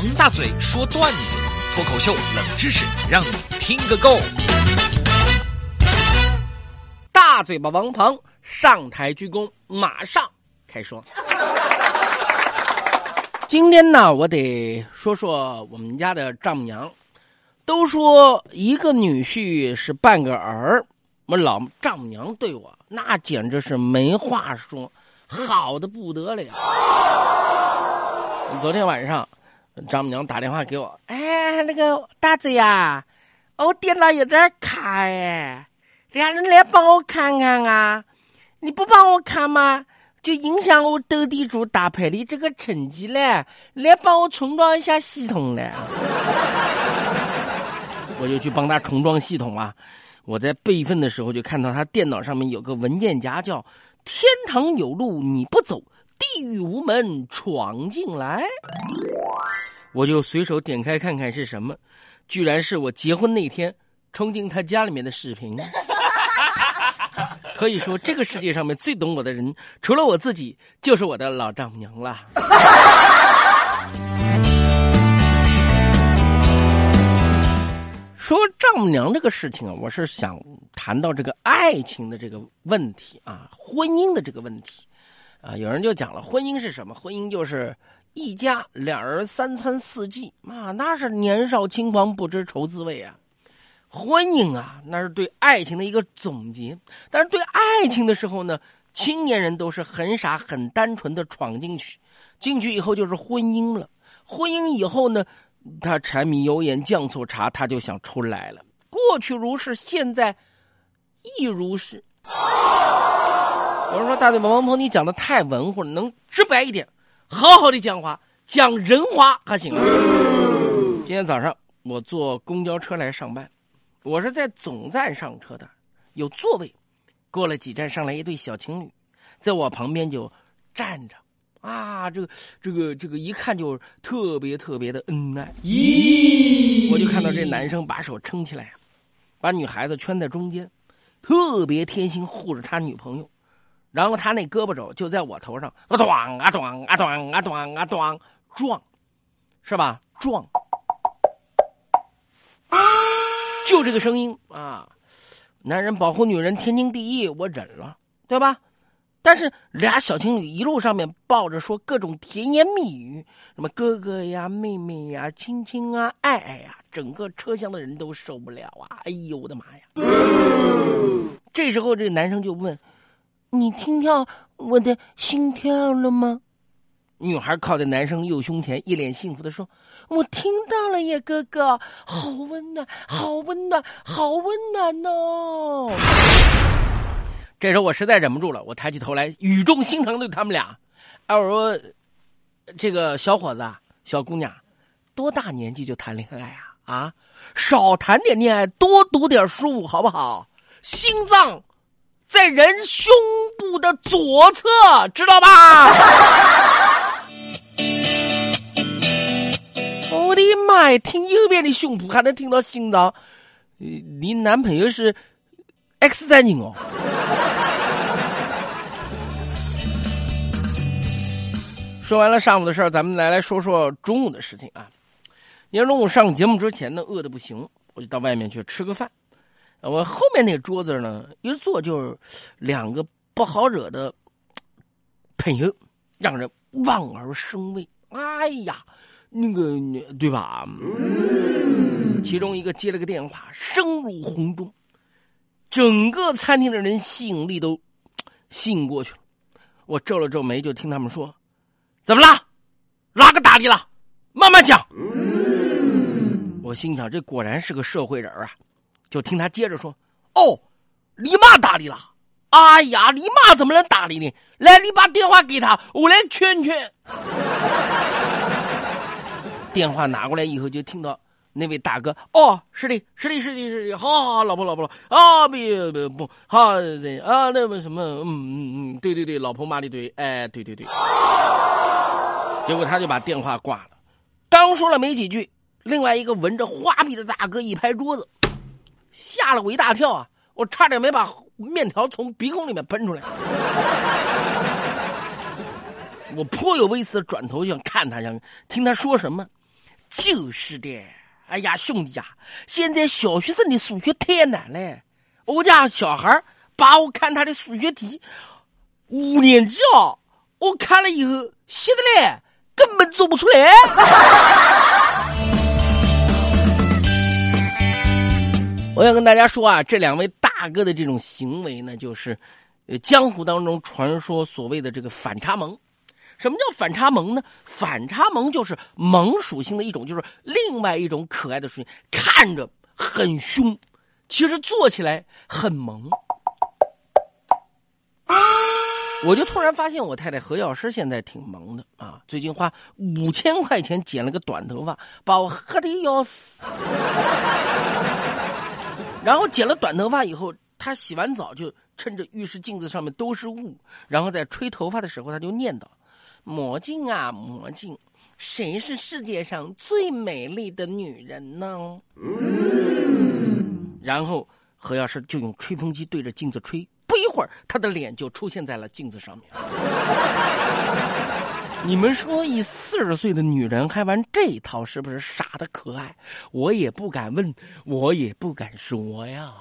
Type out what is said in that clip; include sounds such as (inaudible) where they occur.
王大嘴说段子，脱口秀冷知识，让你听个够。大嘴巴王鹏上台鞠躬，马上开说。今天呢，我得说说我们家的丈母娘。都说一个女婿是半个儿，我老丈母娘对我那简直是没话说，好的不得了。昨天晚上，丈母娘打电话给我，哎，那个大嘴呀，我电脑有点卡哎，让人来帮我看看啊！你不帮我看吗？就影响我斗地主打牌的这个成绩嘞，来帮我重装一下系统嘞。(laughs) 我就去帮他重装系统啊！我在备份的时候就看到他电脑上面有个文件夹，叫“天堂有路你不走，地狱无门闯进来”。我就随手点开看看是什么，居然是我结婚那天冲进他家里面的视频。(laughs) 可以说，这个世界上面最懂我的人，除了我自己，就是我的老丈母娘了。(laughs) 说丈母娘这个事情啊，我是想谈到这个爱情的这个问题啊，婚姻的这个问题啊。有人就讲了，婚姻是什么？婚姻就是一家两人三餐四季啊，那是年少轻狂不知愁滋味啊。婚姻啊，那是对爱情的一个总结。但是对爱情的时候呢，青年人都是很傻很单纯的闯进去，进去以后就是婚姻了。婚姻以后呢？他柴米油盐酱醋茶，他就想出来了。过去如是，现在亦如是。有人说：“大嘴巴王鹏，你讲的太文乎了，能直白一点，好好的讲话，讲人话还行。”今天早上我坐公交车来上班，我是在总站上车的，有座位。过了几站，上来一对小情侣，在我旁边就站着。啊，这个这个这个一看就特别特别的恩爱。咦，我就看到这男生把手撑起来，把女孩子圈在中间，特别贴心护着他女朋友，然后他那胳膊肘就在我头上，啊撞啊撞啊撞啊撞啊撞撞，是吧？撞，就这个声音啊！男人保护女人天经地义，我忍了，对吧？但是俩小情侣一路上面抱着说各种甜言蜜语，什么哥哥呀、妹妹呀、亲亲啊、爱爱呀，整个车厢的人都受不了啊！哎呦我的妈呀！这时候这男生就问：“你听到我的心跳了吗？”女孩靠在男生右胸前，一脸幸福的说：“我听到了耶，哥哥，好温暖，好温暖，好温暖哦。(laughs) ”这时候我实在忍不住了，我抬起头来，语重心长对他们俩：“哎，我说，这个小伙子、小姑娘，多大年纪就谈恋爱啊？啊，少谈点恋爱，多读点书，好不好？心脏在人胸部的左侧，知道吧？”我的妈呀！听右边的胸部还能听到心脏，你男朋友是 X 战警哦。(laughs) 说完了上午的事儿，咱们来来说说中午的事情啊。今天中午上节目之前呢，饿的不行，我就到外面去吃个饭。我后面那桌子呢，一坐就是两个不好惹的朋友，让人望而生畏。哎呀，那个对吧？其中一个接了个电话，声如洪钟，整个餐厅的人吸引力都吸引过去了。我皱了皱眉，就听他们说。怎么了？哪个打你了？慢慢讲。我心想，这果然是个社会人啊！就听他接着说：“哦，你妈打你了？哎呀，你妈怎么能打你呢？来，你把电话给他，我来劝劝。(laughs) ”电话拿过来以后，就听到那位大哥：“哦，是的，是的，是的，是的，好好好，老婆，老婆，啊，别别不好，啊，那个什么，嗯嗯嗯，对对对，老婆骂的对，哎，对对对。” (laughs) 结果他就把电话挂了，刚说了没几句，另外一个闻着花臂的大哥一拍桌子，吓了我一大跳啊！我差点没把面条从鼻孔里面喷出来。我颇有微词转头想看他，想听他说什么。就是的。哎呀，兄弟呀，现在小学生的数学太难了。我家小孩把我看他的数学题，五年级哦，我看了以后写的嘞根本做不出来。我想跟大家说啊，这两位大哥的这种行为呢，就是呃江湖当中传说所谓的这个反差萌。什么叫反差萌呢？反差萌就是萌属性的一种，就是另外一种可爱的属性，看着很凶，其实做起来很萌。我就突然发现，我太太何药师现在挺萌的啊！最近花五千块钱剪了个短头发，把我黑的要死。然后剪了短头发以后，她洗完澡就趁着浴室镜子上面都是雾，然后在吹头发的时候，她就念叨。魔镜啊，魔镜，谁是世界上最美丽的女人呢？然后何药师就用吹风机对着镜子吹，不一会儿，他的脸就出现在了镜子上面。你们说，一四十岁的女人还玩这一套，是不是傻的可爱？我也不敢问，我也不敢说呀。